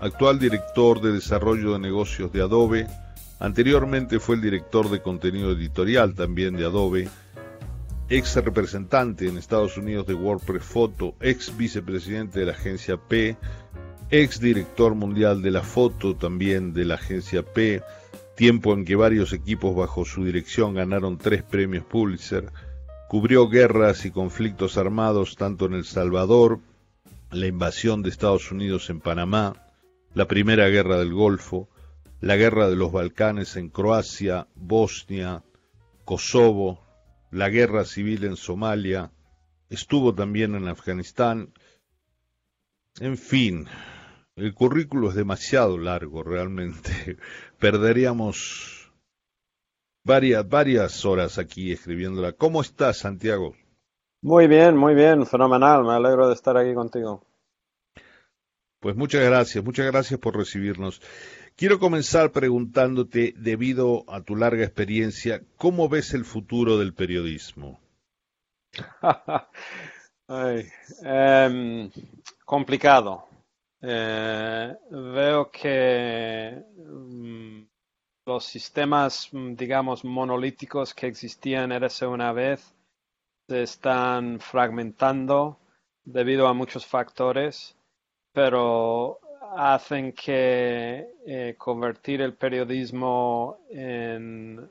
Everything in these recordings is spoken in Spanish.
actual director de desarrollo de negocios de Adobe. Anteriormente fue el director de contenido editorial también de Adobe, ex representante en Estados Unidos de WordPress Photo, ex vicepresidente de la agencia P, ex director mundial de la foto también de la agencia P, tiempo en que varios equipos bajo su dirección ganaron tres premios Pulitzer, cubrió guerras y conflictos armados tanto en El Salvador, la invasión de Estados Unidos en Panamá, la Primera Guerra del Golfo, la Guerra de los Balcanes en Croacia, Bosnia, Kosovo, la Guerra Civil en Somalia, estuvo también en Afganistán. En fin, el currículo es demasiado largo realmente. Perderíamos varias, varias horas aquí escribiéndola. ¿Cómo estás, Santiago? Muy bien, muy bien, fenomenal. Me alegro de estar aquí contigo. Pues muchas gracias, muchas gracias por recibirnos. Quiero comenzar preguntándote, debido a tu larga experiencia, ¿cómo ves el futuro del periodismo? Em, complicado. Eh, veo que mm, los sistemas, mm, digamos, monolíticos que existían hace una vez se están fragmentando debido a muchos factores pero hacen que eh, convertir el periodismo en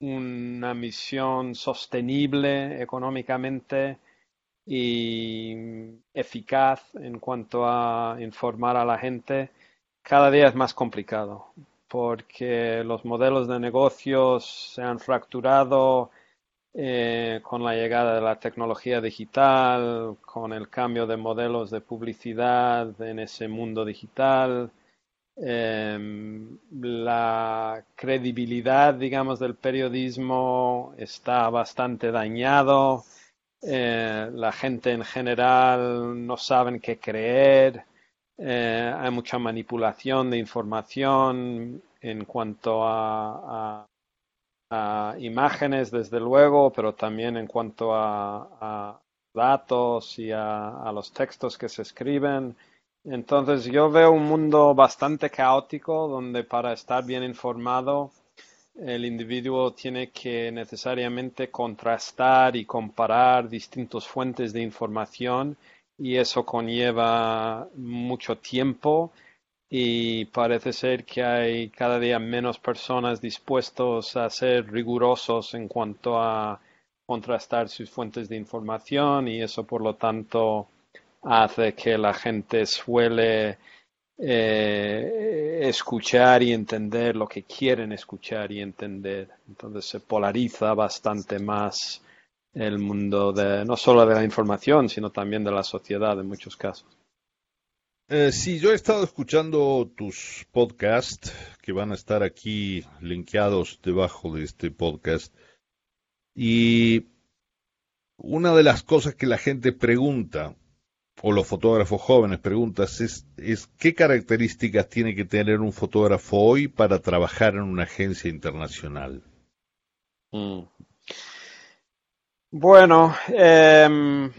una misión sostenible económicamente y eficaz en cuanto a informar a la gente, cada día es más complicado porque los modelos de negocios se han fracturado, eh, con la llegada de la tecnología digital, con el cambio de modelos de publicidad en ese mundo digital, em, la credibilidad, digamos, del periodismo está bastante dañado. Eh, la gente en general no saben qué creer. Eh, hay mucha manipulación de información en cuanto a a imágenes, desde luego, pero también en cuanto a, datos y a, los textos que se escriben. Entonces yo veo un mundo bastante caótico donde para estar bien informado el individuo tiene que necesariamente contrastar y comparar distintas fuentes de información y eso conlleva mucho tiempo y parece ser que hay cada día menos personas dispuestos a ser rigurosos en cuanto a contrastar sus fuentes de información y eso por lo tanto hace que la gente suele eh, escuchar y entender lo que quieren escuchar y entender. Entonces se polariza bastante más el mundo de no solo de la información, sino también de la sociedad en muchos casos. Eh, sí, yo he estado escuchando tus podcasts que van a estar aquí linkeados debajo de este podcast. Y una de las cosas que la gente pregunta, o los fotógrafos jóvenes preguntan, es, es qué características tiene que tener un fotógrafo hoy para trabajar en una agencia internacional. Mm. Bueno, eh,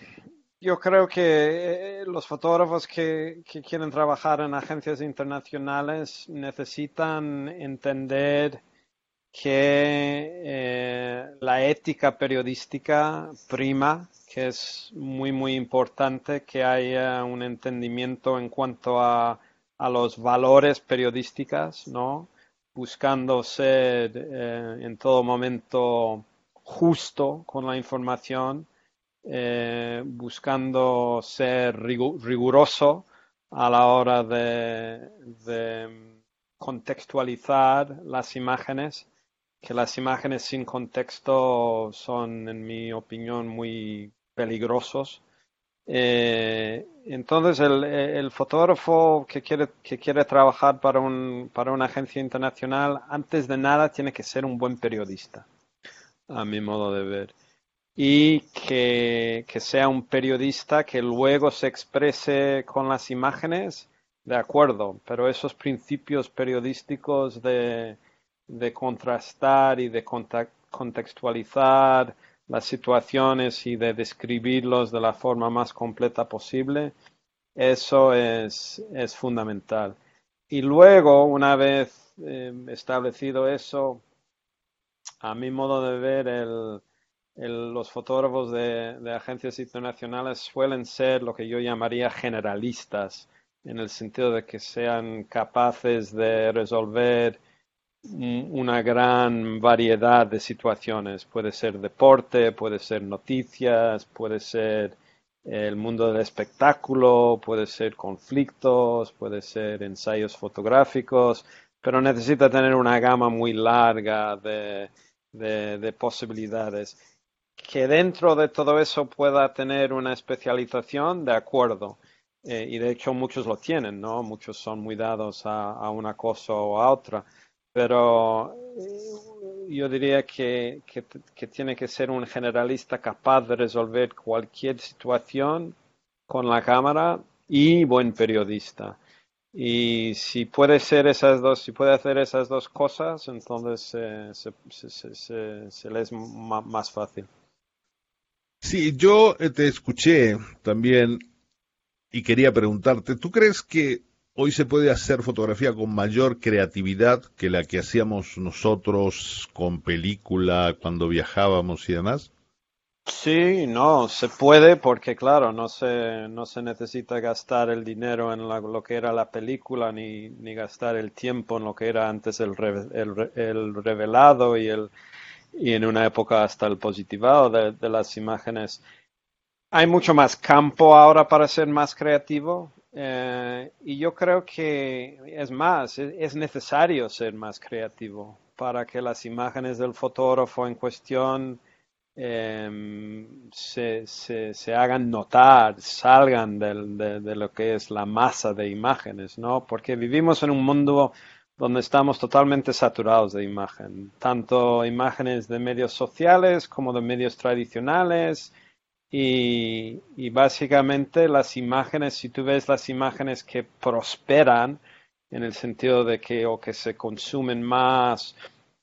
yo creo que eh, los fotógrafos que, quieren trabajar en agencias internacionales necesitan entender que eh, la ética periodística prima, que es muy, muy importante que haya un entendimiento en cuanto a, los valores periodísticos, ¿no? Buscando ser eh, en todo momento justo con la información eh, buscando ser riguroso a la hora de, contextualizar las imágenes, que las imágenes sin contexto son, en mi opinión, muy peligrosos. Eh, entonces, el, fotógrafo que quiere, que quiere trabajar para, un, para una agencia internacional, antes de nada tiene que ser un buen periodista, a mi modo de ver. Y que, que sea un periodista que luego se exprese con las imágenes, de acuerdo, pero esos principios periodísticos de, de contrastar y de contextualizar las situaciones y de describirlos de la forma más completa posible, eso es, es fundamental. Y luego, una vez eh, establecido eso, a mi modo de ver, el, los fotógrafos de, agencias internacionales suelen ser lo que yo llamaría generalistas, en el sentido de que sean capaces de resolver una gran variedad de situaciones. Puede ser deporte, puede ser noticias, puede ser el mundo del espectáculo, puede ser conflictos, puede ser ensayos fotográficos, pero necesita tener una gama muy larga de, posibilidades. Que dentro de todo eso pueda tener una especialización, de acuerdo. Eh, y de hecho muchos lo tienen, ¿no? Muchos son muy dados a, una cosa o a otra pero eh, yo diría que, que, tiene que ser un generalista capaz de resolver cualquier situación con la cámara y buen periodista. Y si puede ser esas dos, si puede hacer esas dos cosas, entonces eh, se, se, se, le es más fácil. Sí, yo te escuché también y quería preguntarte, ¿tú crees que hoy se puede hacer fotografía con mayor creatividad que la que hacíamos nosotros con película cuando viajábamos y demás? Sí, no, se puede porque claro, no se, no se necesita gastar el dinero en lo que era la película ni, ni, gastar el tiempo en lo que era antes el, el, revelado y, el, y en una época hasta el positivado de, las imágenes. Hay mucho más campo ahora para ser más creativo. Eh, y yo creo que es más, es, necesario ser más creativo para que las imágenes del fotógrafo en cuestión em, se, se, hagan notar, salgan de, de, lo que es la masa de imágenes, ¿no? Porque vivimos en un mundo donde estamos totalmente saturados de imagen, tanto imágenes de medios sociales como de medios tradicionales, y, básicamente las imágenes, si tú ves las imágenes que prosperan, en el sentido de que o que se consumen más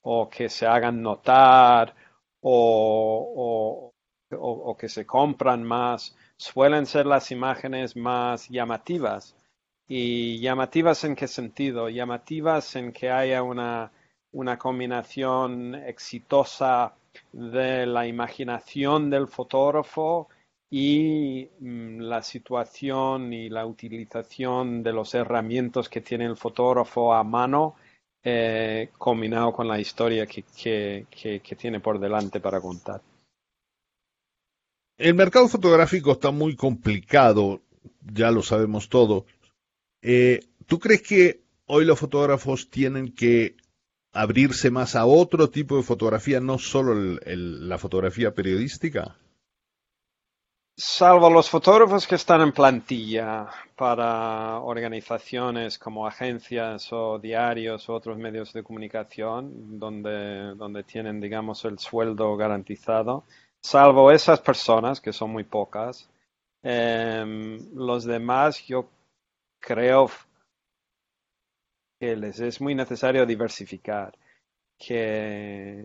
o que se hagan notar o, o, que se compran más, suelen ser las imágenes más llamativas. ¿Y llamativas en qué sentido? Llamativas en que haya una, una combinación exitosa de la imaginación del fotógrafo y mm, la situación y la utilización de los herramientas que tiene el fotógrafo a mano eh, combinado con la historia que, tiene por delante para contar. El mercado fotográfico está muy complicado, ya lo sabemos todo. Eh, ¿Tú crees que hoy los fotógrafos tienen que abrirse más a otro tipo de fotografía, no solo la fotografía periodística? Salvo los fotógrafos que están en plantilla para organizaciones como agencias o diarios o otros medios de comunicación donde, donde tienen, digamos, el sueldo garantizado, salvo esas personas, que son muy pocas, em, los demás yo creo que les es muy necesario diversificar, que,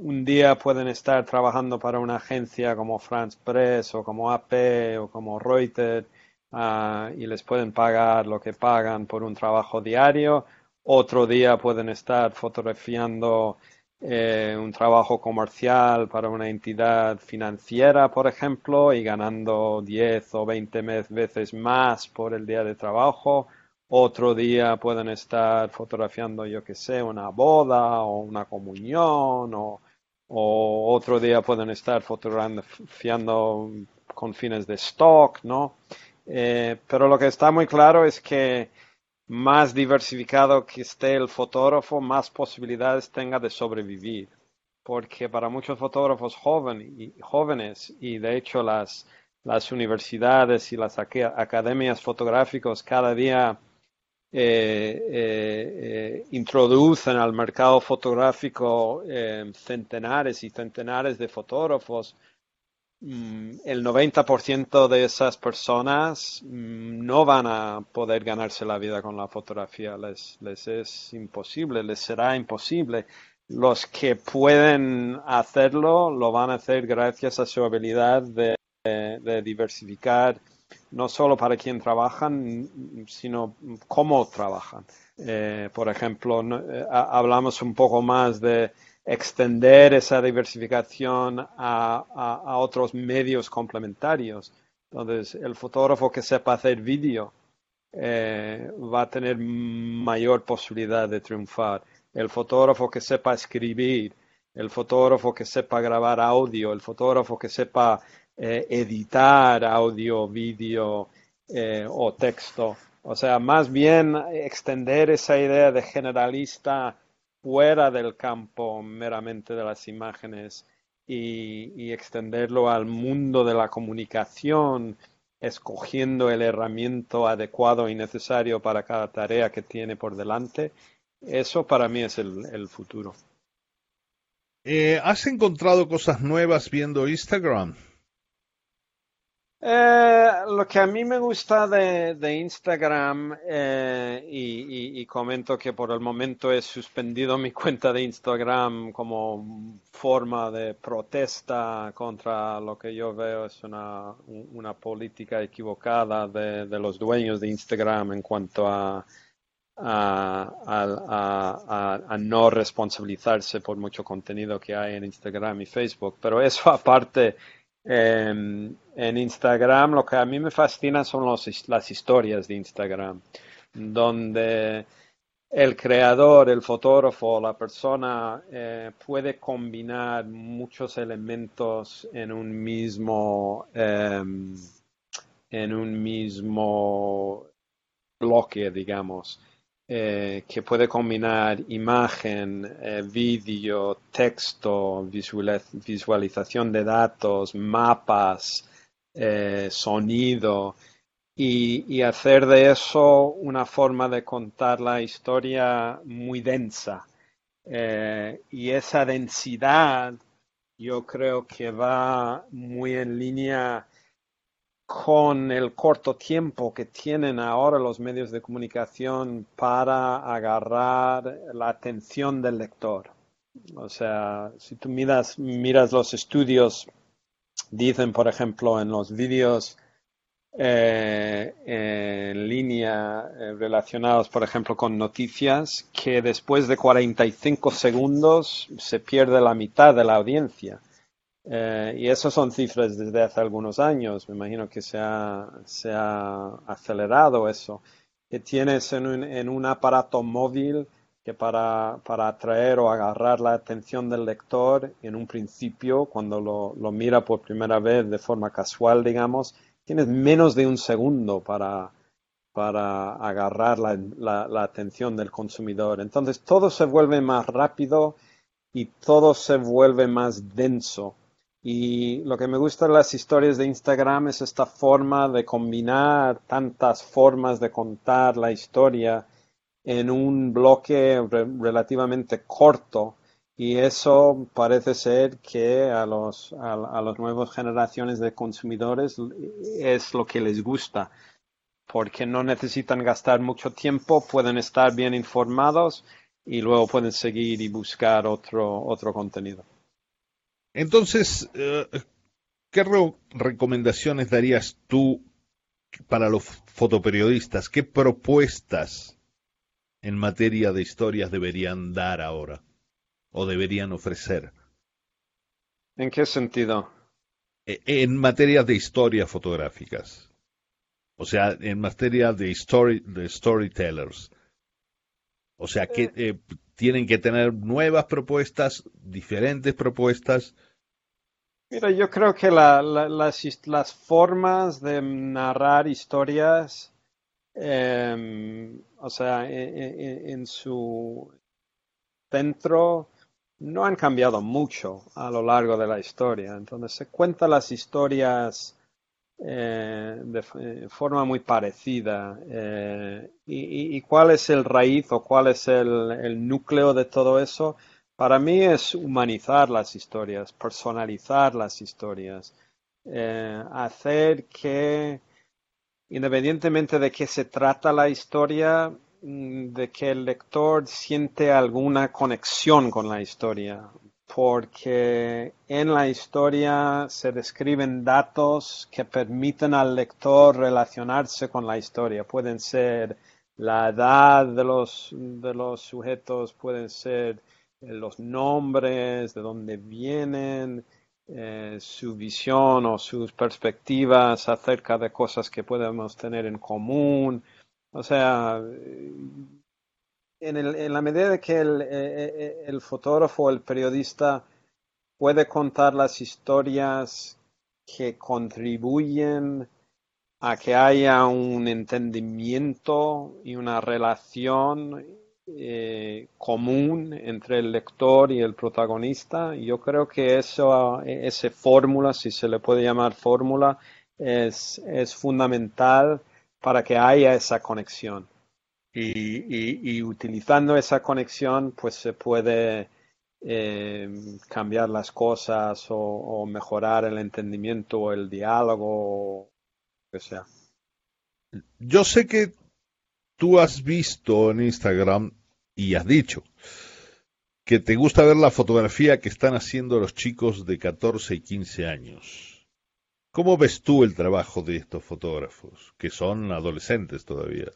un día pueden estar trabajando para una agencia como France Press o como AP o como Reuters ah, y les pueden pagar lo que pagan por un trabajo diario. Otro día pueden estar fotografiando eh, un trabajo comercial para una entidad financiera, por ejemplo, y ganando 10 o 20 veces más por el día de trabajo otro día pueden estar fotografiando, yo que sé, una boda o una comunión o, otro día pueden estar fotografiando con fines de stock, ¿no? Eh, pero lo que está muy claro es que más diversificado que esté el fotógrafo, más posibilidades tenga de sobrevivir. Porque para muchos fotógrafos jóvenes y de hecho las, universidades y las academias fotográficas cada día eh, eh, introducen al mercado fotográfico centenares y centenares de fotógrafos, el 90% de esas personas mm, no van a poder ganarse la vida con la fotografía, les, es imposible, les será imposible. Los que pueden hacerlo lo van a hacer gracias a su habilidad de, diversificar no solo para quién trabajan, sino cómo trabajan. Eh, por ejemplo, eh, hablamos un poco más de extender esa diversificación a, otros medios complementarios. Entonces, el fotógrafo que sepa hacer vídeo eh, va a tener mayor posibilidad de triunfar. El fotógrafo que sepa escribir, el fotógrafo que sepa grabar audio, el fotógrafo que sepa eh, editar audio, vídeo eh, o texto. O sea, más bien extender esa idea de generalista fuera del campo meramente de las imágenes y, extenderlo al mundo de la comunicación, escogiendo el herramienta adecuado y necesario para cada tarea que tiene por delante, eso para mí es el, futuro. Eh, ¿Has encontrado cosas nuevas viendo Instagram? Eh, lo que a mí me gusta de, Instagram, eh, y, comento que por el momento he suspendido mi cuenta de Instagram como forma de protesta contra lo que yo veo es una, política equivocada de, los dueños de Instagram en cuanto a, a, no responsabilizarse por mucho contenido que hay en Instagram y Facebook. Pero eso aparte en Instagram lo que a mí me fascina son las historias de Instagram, donde el creador, el fotógrafo, la persona eh, puede combinar muchos elementos en un mismo em, en un mismo bloque, digamos. Eh, que puede combinar imagen, eh, vídeo, texto, visualización de datos, mapas, eh, sonido y, hacer de eso una forma de contar la historia muy densa. y esa densidad yo creo que va muy en línea con el corto tiempo que tienen ahora los medios de comunicación para agarrar la atención del lector. O sea, si tú miras, los estudios, dicen, por ejemplo, en los vídeos eh, en línea eh, relacionados, por ejemplo, con noticias, que después de 45 segundos se pierde la mitad de la audiencia. Eh, y eso son cifras desde hace algunos años. Me imagino que se ha, se ha acelerado eso. Que tienes en un, aparato móvil que para, para, atraer o agarrar la atención del lector, en un principio, cuando lo, lo mira por primera vez de forma casual, digamos, tienes menos de un segundo para, para agarrar la, la atención del consumidor. Entonces todo se vuelve más rápido y todo se vuelve más denso. Y lo que me gusta de las historias de Instagram es esta forma de combinar tantas formas de contar la historia en un bloque relativamente corto. Y eso parece ser que a los a, las nuevas generaciones de consumidores es lo que les gusta, porque no necesitan gastar mucho tiempo, pueden estar bien informados y luego pueden seguir y buscar otro, otro contenido. Entonces, eh, ¿qué recomendaciones darías tú para los fotoperiodistas? ¿Qué propuestas en materia de historias deberían dar ahora o deberían ofrecer? ¿En qué sentido? E, en materia de historias fotográficas. O sea, en materia de, story, de storytellers. O sea, que eh. Tienen que tener nuevas propuestas, diferentes propuestas, Mira, yo creo que las, formas de narrar historias, em, o sea, e, e, e, en, su centro, no han cambiado mucho a lo largo de la historia. Entonces se cuentan las historias eh, de forma muy parecida. Y, cuál es el raíz o cuál es el, núcleo de todo eso? Para mí es humanizar las historias, personalizar las historias, hacer que, independientemente de qué se trata la historia, mm, de que el lector siente alguna conexión con la historia, porque en la historia se describen datos que permiten al lector relacionarse con la historia. Pueden ser la edad de los, de los sujetos, pueden ser eh, los nombres, de dónde vienen, eh, su visión o sus perspectivas acerca de cosas que podemos tener en común. O sea, en, la medida de que el, eh, eh, el fotógrafo el periodista puede contar las historias que contribuyen a que haya un entendimiento y una relación eh, común entre el lector y el protagonista. Yo creo que eso, esa fórmula, si se le puede llamar fórmula, es, es fundamental para que haya esa conexión y, utilizando esa conexión pues se puede eh, cambiar las cosas o, mejorar el entendimiento o el diálogo que sea. Yo sé que tú has visto en Instagram y has dicho que te gusta ver la fotografía que están haciendo los chicos de 14 y 15 años. ¿Cómo ves tú el trabajo de estos fotógrafos, que son adolescentes todavía?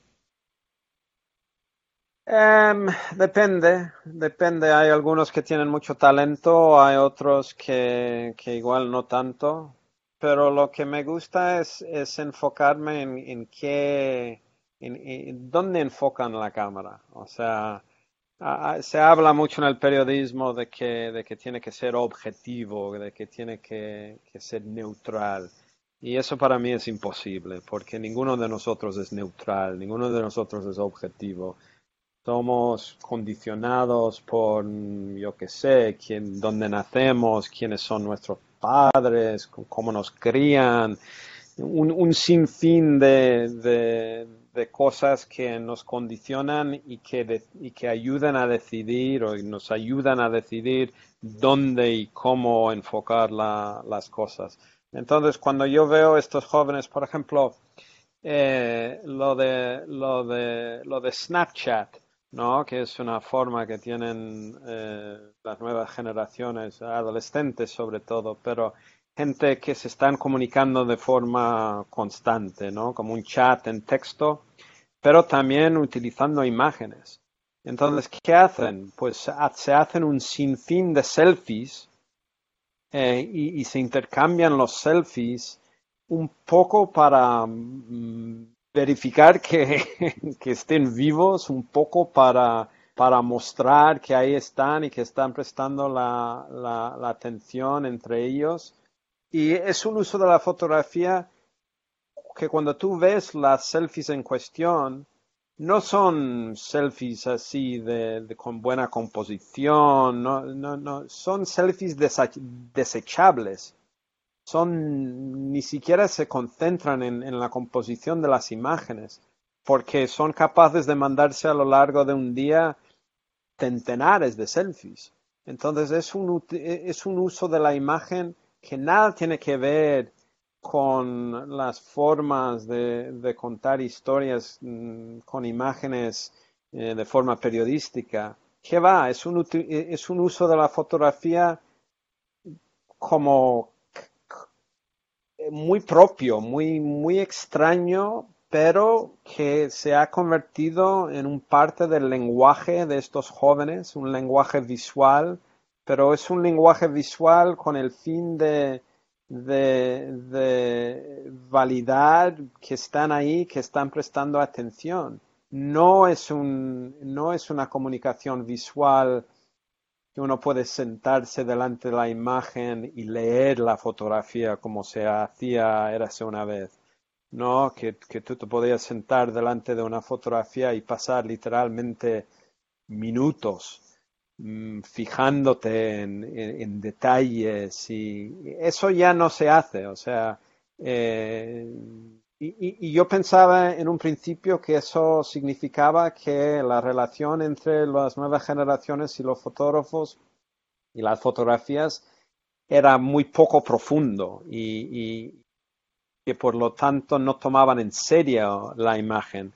Em, depende, depende. Hay algunos que tienen mucho talento, hay otros que, igual no tanto. Pero lo que me gusta es, es enfocarme en, qué, en, dónde enfocan la cámara. O sea, se habla mucho en el periodismo de que, de que tiene que ser objetivo, de que tiene que, que ser neutral. Y eso para mí es imposible, porque ninguno de nosotros es neutral, ninguno de nosotros es objetivo somos condicionados por, yo qué sé, quién, dónde nacemos, quiénes son nuestros padres, cómo nos crían, un, sinfín de, de, cosas que nos condicionan y que, y que ayudan a decidir o nos ayudan a decidir dónde y cómo enfocar las cosas. Entonces, cuando yo veo estos jóvenes, por ejemplo, eh, lo, de, lo, de, lo de Snapchat, ¿no? que es una forma que tienen eh, las nuevas generaciones, adolescentes sobre todo, pero gente que se están comunicando de forma constante, ¿no? como un chat en texto, pero también utilizando imágenes. Entonces, ¿qué hacen? Pues se hacen un sinfín de selfies eh, y, se intercambian los selfies un poco para mm, verificar que, estén vivos un poco para, para mostrar que ahí están y que están prestando la, atención entre ellos. Y es un uso de la fotografía que cuando tú ves las selfies en cuestión, no son selfies así de, con buena composición, no, no, no, son selfies desechables son ni siquiera se concentran en, la composición de las imágenes, porque son capaces de mandarse a lo largo de un día centenares de selfies. Entonces es un, es un uso de la imagen que nada tiene que ver con las formas de, contar historias mm, con imágenes eh, de forma periodística. ¿Qué va? Es un, es un uso de la fotografía como muy propio, muy, muy extraño, pero que se ha convertido en un parte del lenguaje de estos jóvenes, un lenguaje visual, pero es un lenguaje visual con el fin de, de, de validar que están ahí, que están prestando atención. No es, un, no es una comunicación visual uno puede sentarse delante de la imagen y leer la fotografía como se hacía érase una vez. No, que, que tú te podías sentar delante de una fotografía y pasar literalmente minutos mm, fijándote en, detalles y eso ya no se hace. O sea, Eh, y, yo pensaba en un principio que eso significaba que la relación entre las nuevas generaciones y los fotógrafos y las fotografías era muy poco profundo y, que por lo tanto no tomaban en serio la imagen.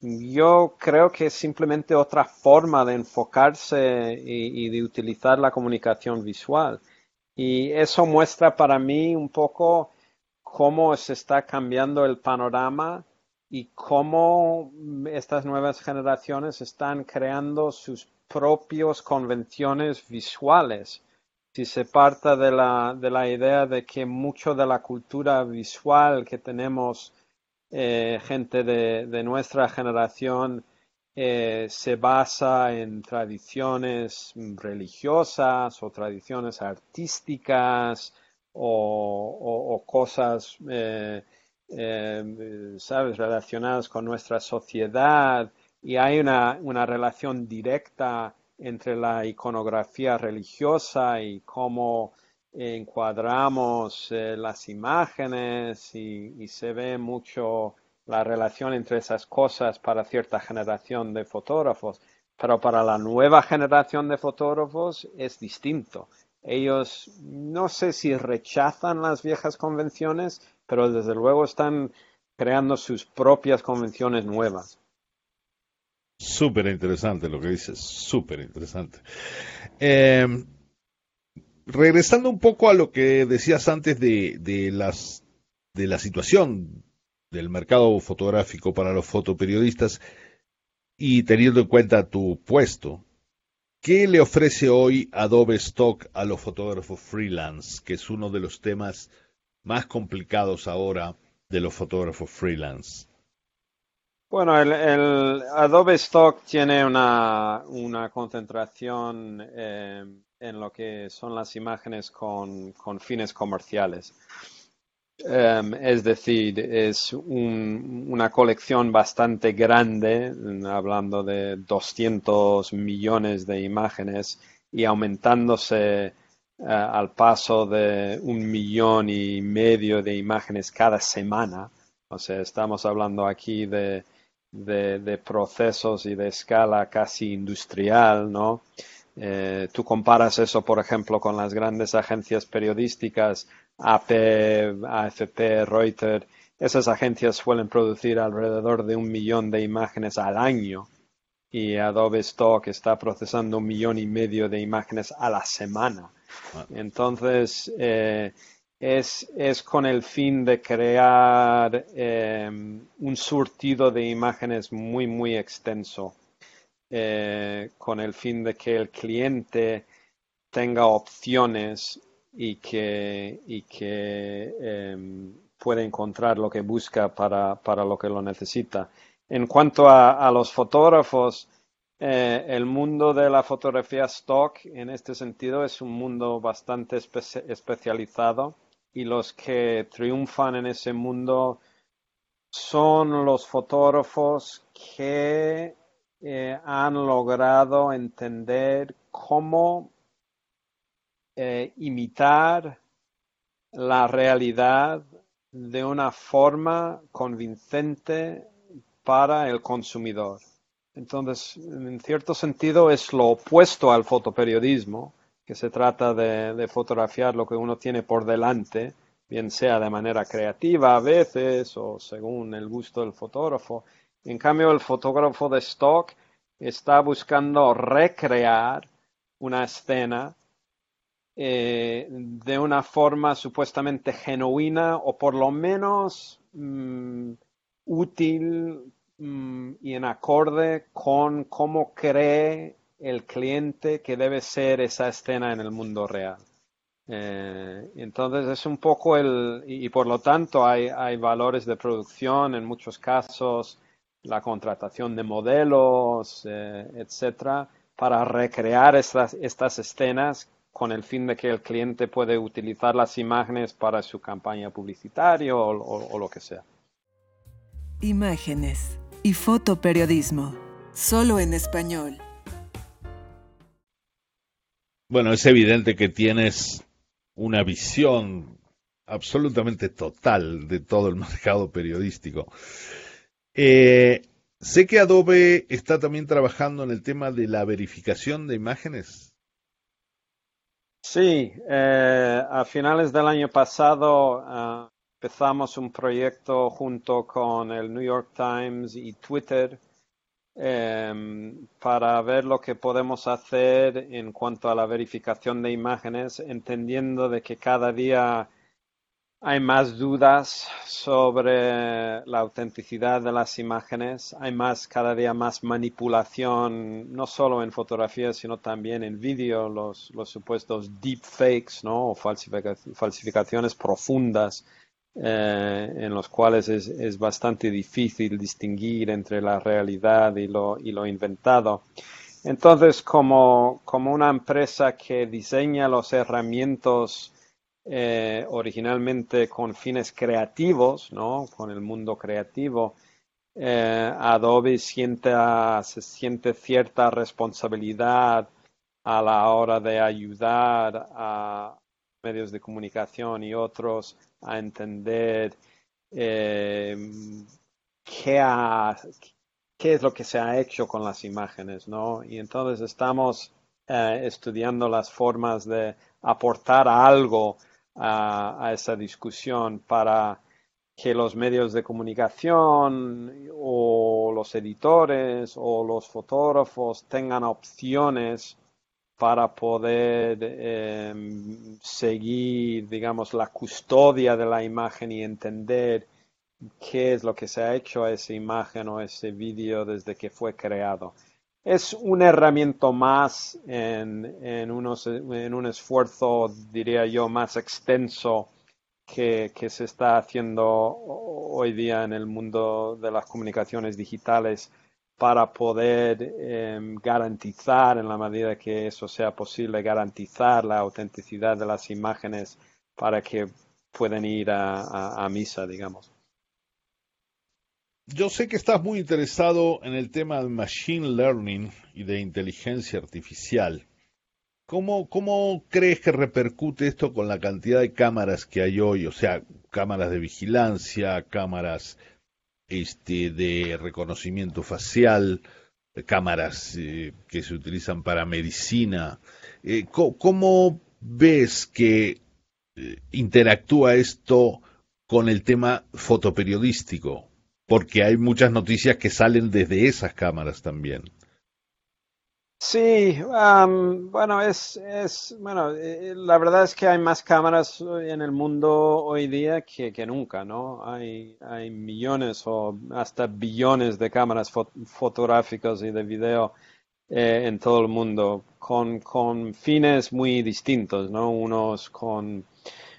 Yo creo que es simplemente otra forma de enfocarse y, de utilizar la comunicación visual. Y eso muestra para mí un poco cómo se está cambiando el panorama y cómo estas nuevas generaciones están creando sus propias convenciones visuales. Si se parta de la, de la idea de que mucho de la cultura visual que tenemos eh, gente de, de, nuestra generación eh, se basa en tradiciones religiosas o tradiciones artísticas o, cosas, eh, eh, ¿sabes?, relacionadas con nuestra sociedad y hay una, una relación directa entre la iconografía religiosa y cómo encuadramos eh, las imágenes y, se ve mucho la relación entre esas cosas para cierta generación de fotógrafos, pero para la nueva generación de fotógrafos es distinto ellos no sé si rechazan las viejas convenciones, pero desde luego están creando sus propias convenciones nuevas. Súper interesante lo que dices, súper interesante. Em, regresando un poco a lo que decías antes de, de, las, de la situación del mercado fotográfico para los fotoperiodistas y teniendo en cuenta tu puesto, ¿Qué le ofrece hoy Adobe Stock a los fotógrafos freelance, que es uno de los temas más complicados ahora de los fotógrafos freelance? Bueno, el, Adobe Stock tiene una, concentración eh, en lo que son las imágenes con fines comerciales. Em, es decir, es una colección bastante grande, hablando de 200 millones de imágenes y aumentándose eh, al paso de un millón y medio de imágenes cada semana. O sea, estamos hablando aquí de, de, procesos y de escala casi industrial, ¿no? Eh, tú comparas eso, por ejemplo, con las grandes agencias periodísticas AP, AFP, Reuters, esas agencias suelen producir alrededor de un millón de imágenes al año y Adobe Stock está procesando un millón y medio de imágenes a la semana. Ah. Entonces, eh, es, es, con el fin de crear em, un surtido de imágenes muy, muy extenso, eh, con el fin de que el cliente tenga opciones y que, y que em, puede encontrar lo que busca para, para, lo que lo necesita. En cuanto a, los fotógrafos, eh, el mundo de la fotografía stock en este sentido es un mundo bastante especializado y los que triunfan en ese mundo son los fotógrafos que eh, han logrado entender cómo eh, imitar la realidad de una forma convincente para el consumidor. Entonces, en cierto sentido, es lo opuesto al fotoperiodismo, que se trata de, fotografiar lo que uno tiene por delante, bien sea de manera creativa a veces o según el gusto del fotógrafo. En cambio, el fotógrafo de stock está buscando recrear una escena eh, de una forma supuestamente genuina o por lo menos mm, útil mm, y en acorde con cómo cree el cliente que debe ser esa escena en el mundo real. Eh, entonces es un poco el, y, por lo tanto hay, valores de producción, en muchos casos la contratación de modelos, eh, etcétera, para recrear estas, estas escenas con el fin de que el cliente puede utilizar las imágenes para su campaña publicitaria o, lo que sea. Imágenes y fotoperiodismo, solo en español. Bueno, es evidente que tienes una visión absolutamente total de todo el mercado periodístico. Eh, sé que Adobe está también trabajando en el tema de la verificación de imágenes. Sí, eh, a finales del año pasado ah, empezamos un proyecto junto con el New York Times y Twitter em, para ver lo que podemos hacer en cuanto a la verificación de imágenes, entendiendo de que cada día hay más dudas sobre la autenticidad de las imágenes, hay más, cada día más manipulación, no solo en fotografías, sino también en vídeo, los, los supuestos deepfakes, ¿no? Falsificaciones profundas, eh, en los cuales es, es, bastante difícil distinguir entre la realidad y lo, y lo inventado. Entonces, como, como una empresa que diseña los herramientas eh, originalmente con fines creativos, ¿no? Con el mundo creativo, eh, Adobe siente, se siente cierta responsabilidad a la hora de ayudar a medios de comunicación y otros a entender eh, qué, qué, es lo que se ha hecho con las imágenes, ¿no? Y entonces estamos estudiando las formas de aportar algo a, esa discusión para que los medios de comunicación o los editores o los fotógrafos tengan opciones para poder em, seguir, digamos, la custodia de la imagen y entender qué es lo que se ha hecho a esa imagen o ese vídeo desde que fue creado es una herramienta más en, un esfuerzo, diría yo, más extenso que, que, se está haciendo hoy día en el mundo de las comunicaciones digitales para poder em, garantizar, en la medida que eso sea posible, garantizar la autenticidad de las imágenes para que puedan ir a misa, digamos. Yo sé que estás muy interesado en el tema de Machine Learning y de inteligencia artificial. ¿Cómo, ¿Cómo crees que repercute esto con la cantidad de cámaras que hay hoy? O sea, cámaras de vigilancia, cámaras este, de reconocimiento facial, cámaras eh, que se utilizan para medicina. Eh, ¿cómo, ves que eh, interactúa esto con el tema fotoperiodístico? Porque hay muchas noticias que salen desde esas cámaras también. Sí, bueno, es, es, bueno, eh, la verdad es que hay más cámaras en el mundo hoy día que, que nunca, ¿no? Hay, hay millones o hasta billones de cámaras fotográficas y de video eh, en todo el mundo con, con fines muy distintos, ¿no? Unos con,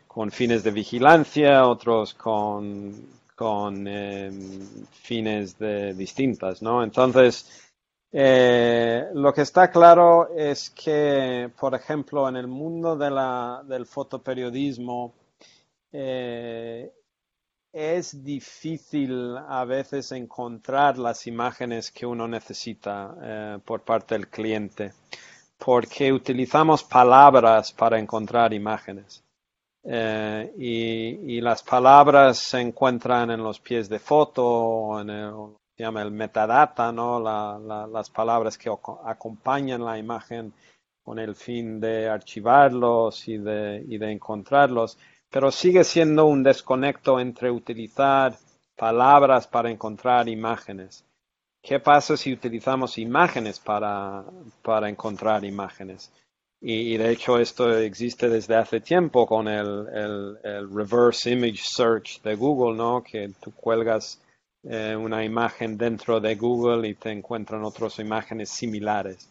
con fines de vigilancia, otros con, con em, fines de, distintas, ¿no? Entonces, eh, lo que está claro es que, por ejemplo, en el mundo del fotoperiodismo, eh, es difícil a veces encontrar las imágenes que uno necesita eh, por parte del cliente, porque utilizamos palabras para encontrar imágenes. Eh, y, las palabras se encuentran en los pies de foto, en el, se llama el metadata, ¿no? las palabras que acompañan la imagen con el fin de archivarlos y de, y de encontrarlos, pero sigue siendo un desconecto entre utilizar palabras para encontrar imágenes. ¿Qué pasa si utilizamos imágenes para, para encontrar imágenes? Y, de hecho esto existe desde hace tiempo con el, el, reverse image search de Google, ¿no? Que tú cuelgas eh, una imagen dentro de Google y te encuentran otras imágenes similares.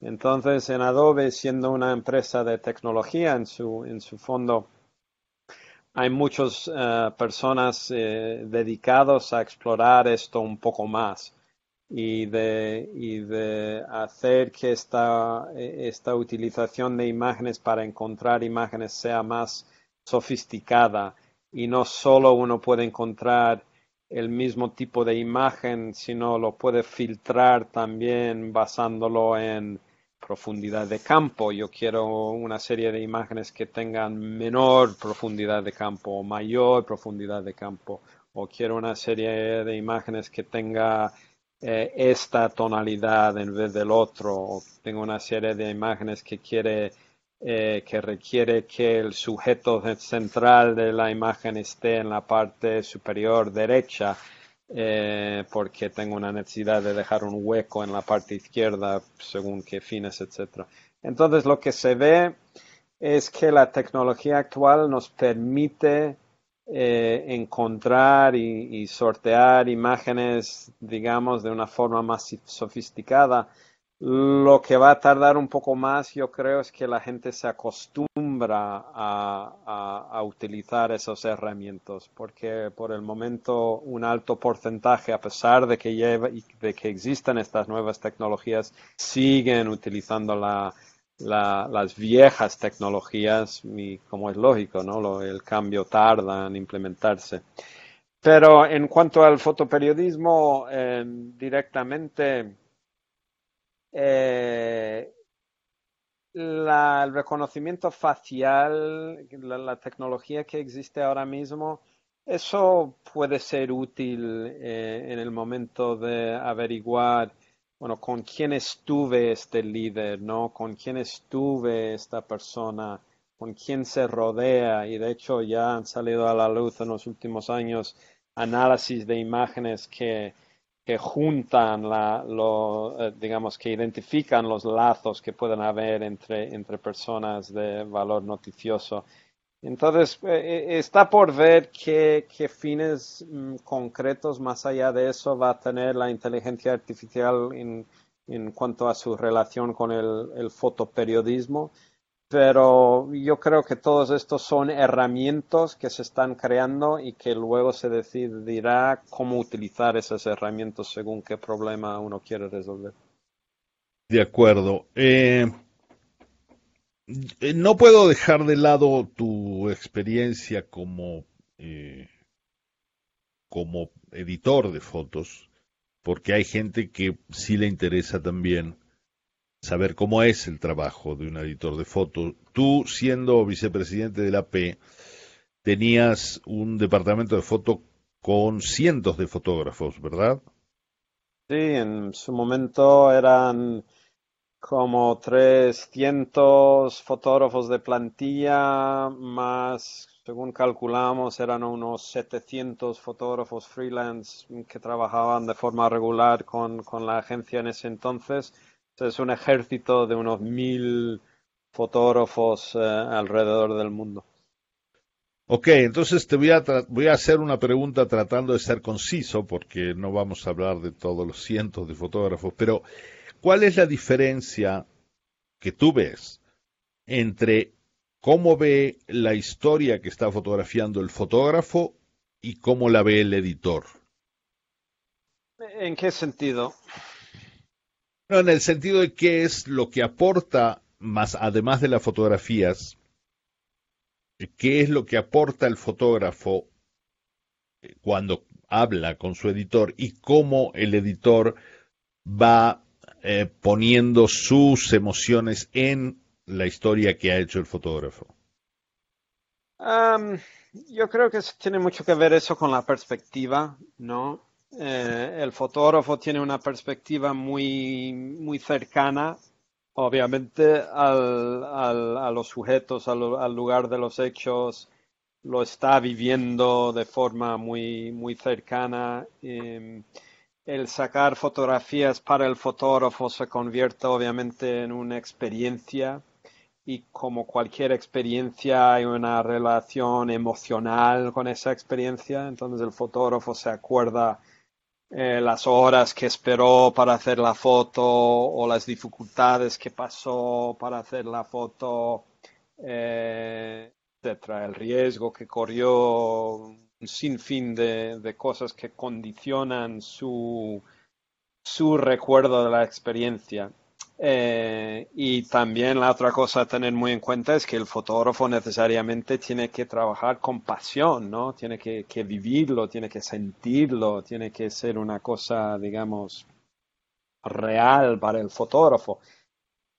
Entonces, en Adobe, siendo una empresa de tecnología en su, en su fondo, hay muchas eh, personas eh, dedicados a explorar esto un poco más y de, y de hacer que esta, esta utilización de imágenes para encontrar imágenes sea más sofisticada y no solo uno puede encontrar el mismo tipo de imagen, sino lo puede filtrar también basándolo en profundidad de campo. Yo quiero una serie de imágenes que tengan menor profundidad de campo o mayor profundidad de campo. O quiero una serie de imágenes que tenga eh, esta tonalidad en vez del otro. Tengo una serie de imágenes que quiere eh, que requiere que el sujeto central de la imagen esté en la parte superior derecha eh, porque tengo una necesidad de dejar un hueco en la parte izquierda según qué fines, etc. Entonces lo que se ve es que la tecnología actual nos permite eh, encontrar y, sortear imágenes, digamos, de una forma más sofisticada. Lo que va a tardar un poco más, yo creo, es que la gente se acostumbra a, utilizar esos herramientas, porque por el momento un alto porcentaje, a pesar de que, lleva, de que existen estas nuevas tecnologías, siguen utilizando las viejas tecnologías y como es lógico, ¿no? el cambio tarda en implementarse. Pero en cuanto al fotoperiodismo, eh, directamente eh, el reconocimiento facial, la, tecnología que existe ahora mismo, eso puede ser útil eh, en el momento de averiguar, bueno, con quién estuve este líder, ¿no? Con quién estuve esta persona, con quién se rodea. Y de hecho ya han salido a la luz en los últimos años análisis de imágenes que que juntan, la, lo, eh, digamos, que identifican los lazos que pueden haber entre, entre personas de valor noticioso. Entonces, eh, eh, está por ver qué, fines mm, concretos más allá de eso va a tener la inteligencia artificial en, en cuanto a su relación con el, fotoperiodismo pero yo creo que todos estos son herramientas que se están creando y que luego se decidirá cómo utilizar esas herramientas según qué problema uno quiere resolver. De acuerdo. Eh, no puedo dejar de lado tu experiencia como, eh, como editor de fotos, porque hay gente que sí le interesa también saber cómo es el trabajo de un editor de fotos. Tú, siendo vicepresidente de la P, tenías un departamento de foto con cientos de fotógrafos, ¿verdad? Sí, en su momento eran como 300 fotógrafos de plantilla, más, según calculamos, eran unos 700 fotógrafos freelance que trabajaban de forma regular con, con la agencia en ese entonces es un ejército de unos mil fotógrafos eh, alrededor del mundo. Ok, entonces te voy a, voy a hacer una pregunta tratando de ser conciso, porque no vamos a hablar de todos los cientos de fotógrafos, pero ¿cuál es la diferencia que tú ves entre cómo ve la historia que está fotografiando el fotógrafo y cómo la ve el editor? ¿En qué sentido? en el sentido de qué es lo que aporta, más además de las fotografías, qué es lo que aporta el fotógrafo eh, cuando habla con su editor y cómo el editor va eh, poniendo sus emociones en la historia que ha hecho el fotógrafo. yo creo que tiene mucho que ver eso con la perspectiva, ¿no? Eh, el fotógrafo tiene una perspectiva muy, muy cercana, obviamente, a los sujetos, al, lugar de los hechos, lo está viviendo de forma muy, muy cercana. Em, el sacar fotografías para el fotógrafo se convierte obviamente en una experiencia y como cualquier experiencia hay una relación emocional con esa experiencia, entonces el fotógrafo se acuerda eh, las horas que esperó para hacer la foto o las dificultades que pasó para hacer la foto, eh, etcétera, el riesgo que corrió, sinfín de, de cosas que condicionan su, su recuerdo de la experiencia. Eh, y también la otra cosa a tener muy en cuenta es que el fotógrafo necesariamente tiene que trabajar con pasión, ¿no? Tiene que, vivirlo, tiene que sentirlo, tiene que ser una cosa, digamos, real para el fotógrafo.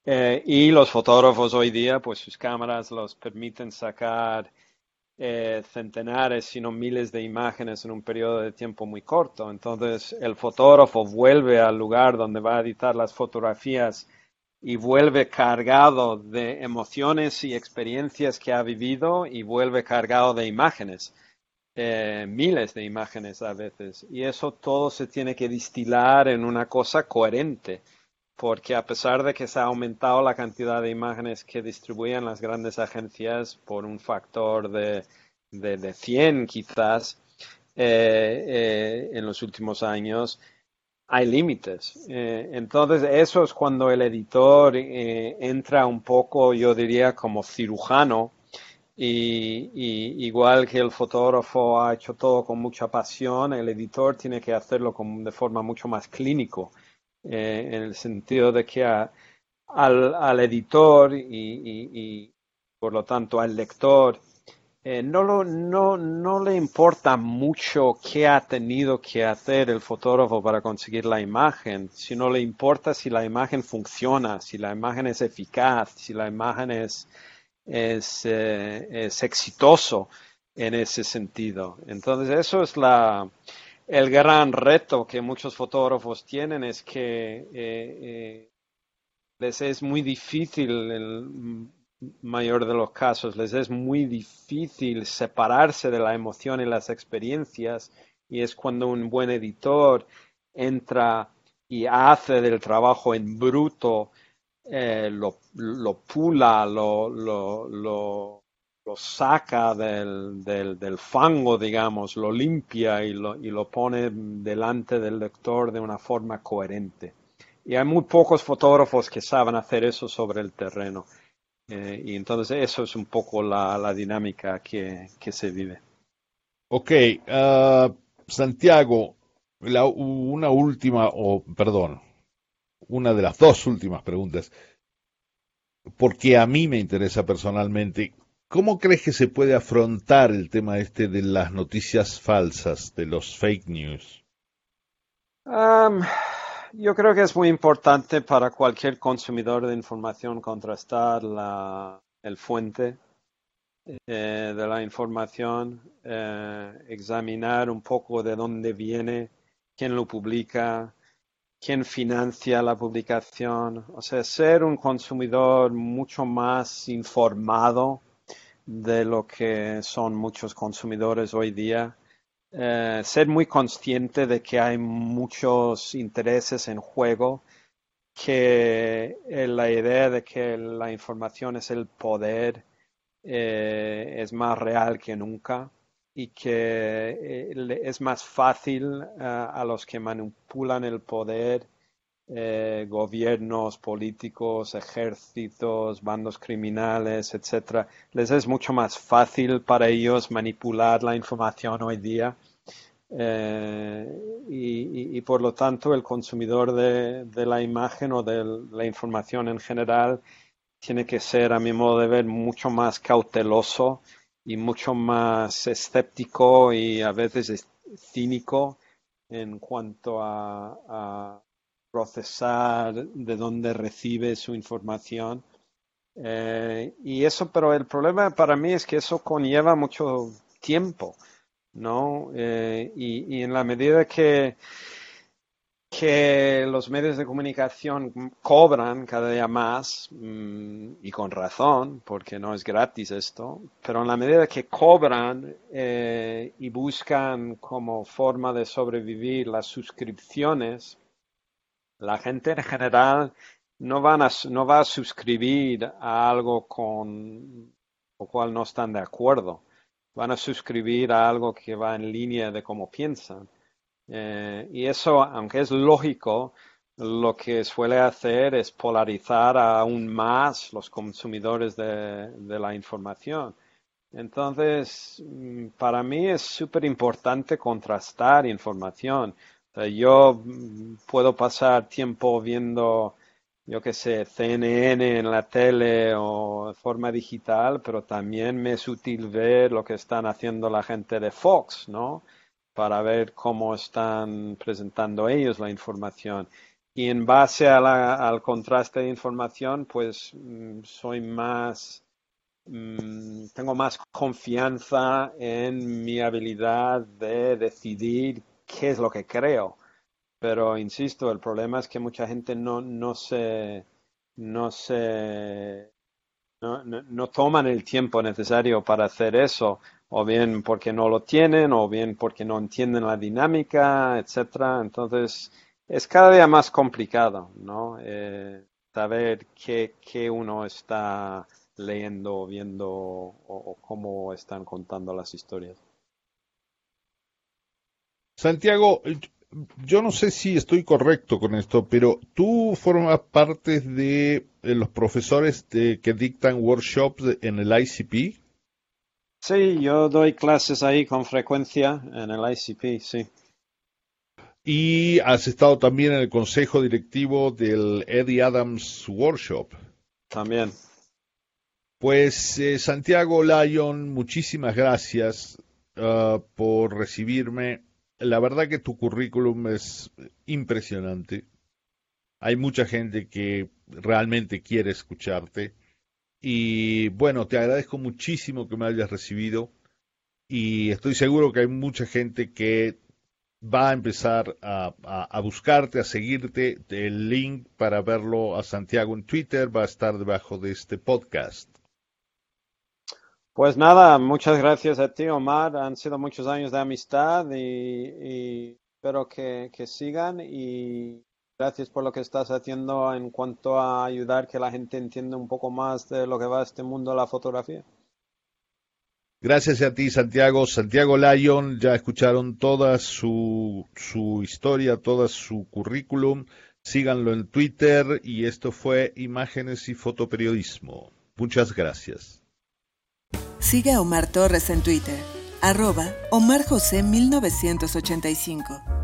Eh, y los fotógrafos hoy día, pues sus cámaras los permiten sacar eh, centenares, si no miles de imágenes en un periodo de tiempo muy corto. Entonces el fotógrafo vuelve al lugar donde va a editar las fotografías y vuelve cargado de emociones y experiencias que ha vivido y vuelve cargado de imágenes, eh, miles de imágenes a veces. Y eso todo se tiene que distilar en una cosa coherente porque a pesar de que se ha aumentado la cantidad de imágenes que distribuyen las grandes agencias por un factor de, de, 100 quizás eh, eh, en los últimos años, hay límites. Eh, entonces, eso es cuando el editor entra un poco, yo diría, como cirujano, y, y, igual que el fotógrafo ha hecho todo con mucha pasión, el editor tiene que hacerlo de forma mucho más clínico eh, en el sentido de que al, al, editor y, por lo tanto al lector eh, no, lo, no, no le importa mucho qué ha tenido que hacer el fotógrafo para conseguir la imagen, sino le importa si la imagen funciona, si la imagen es eficaz, si la imagen es, es, eh, es exitoso en ese sentido. Entonces, eso es la, el gran reto que muchos fotógrafos tienen es que eh, eh, les es muy difícil, en el mayor de los casos, les es muy difícil separarse de la emoción y las experiencias y es cuando un buen editor entra y hace del trabajo en bruto, eh, lo, pula, lo lo saca del, del, fango, digamos, lo limpia y lo, y lo pone delante del lector de una forma coherente. Y hay muy pocos fotógrafos que saben hacer eso sobre el terreno. Eh, y entonces eso es un poco la, la dinámica que, que, se vive. Ok, uh, Santiago, la, una última, o perdón, una de las dos últimas preguntas, porque a mí me interesa personalmente, ¿Cómo crees que se puede afrontar el tema este de las noticias falsas, de los fake news? yo creo que es muy importante para cualquier consumidor de información contrastar la, el fuente eh, de la información, eh, examinar un poco de dónde viene, quién lo publica, quién financia la publicación, o sea, ser un consumidor mucho más informado de lo que son muchos consumidores hoy día. Eh, ser muy consciente de que hay muchos intereses en juego, que eh, la idea de que la información es el poder eh, es más real que nunca y que es más fácil a los que manipulan el poder eh, gobiernos políticos, ejércitos, bandos criminales, etcétera, les es mucho más fácil para ellos manipular la información hoy día. Eh, y, por lo tanto el consumidor de, la imagen o de la información en general tiene que ser, a mi modo de ver, mucho más cauteloso y mucho más escéptico y a veces cínico en cuanto a procesar de dónde recibe su información. Eh, y eso, pero el problema para mí es que eso conlleva mucho tiempo, ¿no? Eh, y, en la medida que, que los medios de comunicación cobran cada día más, mm, y con razón, porque no es gratis esto, pero en la medida que cobran eh, y buscan como forma de sobrevivir las suscripciones, la gente en general no, va a suscribir a algo con lo cual no están de acuerdo. Van a suscribir a algo que va en línea de cómo piensan. Eh, y eso, aunque es lógico, lo que suele hacer es polarizar aún más los consumidores de, de la información. Entonces, mm, para mí es súper importante contrastar información yo mm, puedo pasar tiempo viendo, yo qué sé, CNN en la tele o de forma digital, pero también me es útil ver lo que están haciendo la gente de Fox, ¿no? Para ver cómo están presentando ellos la información. y en base al contraste de información, pues mm, soy más, mm, tengo más confianza en mi habilidad de decidir qué es lo que creo. Pero insisto, el problema es que mucha gente no, no se, no se, no, no toman el tiempo necesario para hacer eso, o bien porque no lo tienen, o bien porque no entienden la dinámica, etcétera. Entonces, es cada día más complicado, ¿no? Eh, saber qué, uno está leyendo, viendo o, cómo están contando las historias. Santiago, yo no sé si estoy correcto con esto, pero tú formas parte de, los profesores que dictan workshops en el ICP. Sí, yo doy clases ahí con frecuencia en el ICP, sí y has estado también en el consejo directivo del Eddie Adams Workshop. También. Pues eh, Santiago Lyon, muchísimas gracias uh, por recibirme. La verdad que tu currículum es impresionante. Hay mucha gente que realmente quiere escucharte. Y bueno, te agradezco muchísimo que me hayas recibido. Y estoy seguro que hay mucha gente que va a empezar a, buscarte, a seguirte. El link para verlo a Santiago en Twitter va a estar debajo de este podcast. Pues nada, muchas gracias a ti, Omar. Han sido muchos años de amistad y, espero que, sigan y gracias por lo que estás haciendo en cuanto a ayudar que la gente entienda un poco más de lo que va este mundo de la fotografía. Gracias a ti, Santiago. Santiago Lyon, ya escucharon toda su, su historia, toda su currículum. Síganlo en Twitter y esto fue Imágenes y Fotoperiodismo. Muchas gracias. Sigue a Omar Torres en Twitter, arroba Omar José 1985.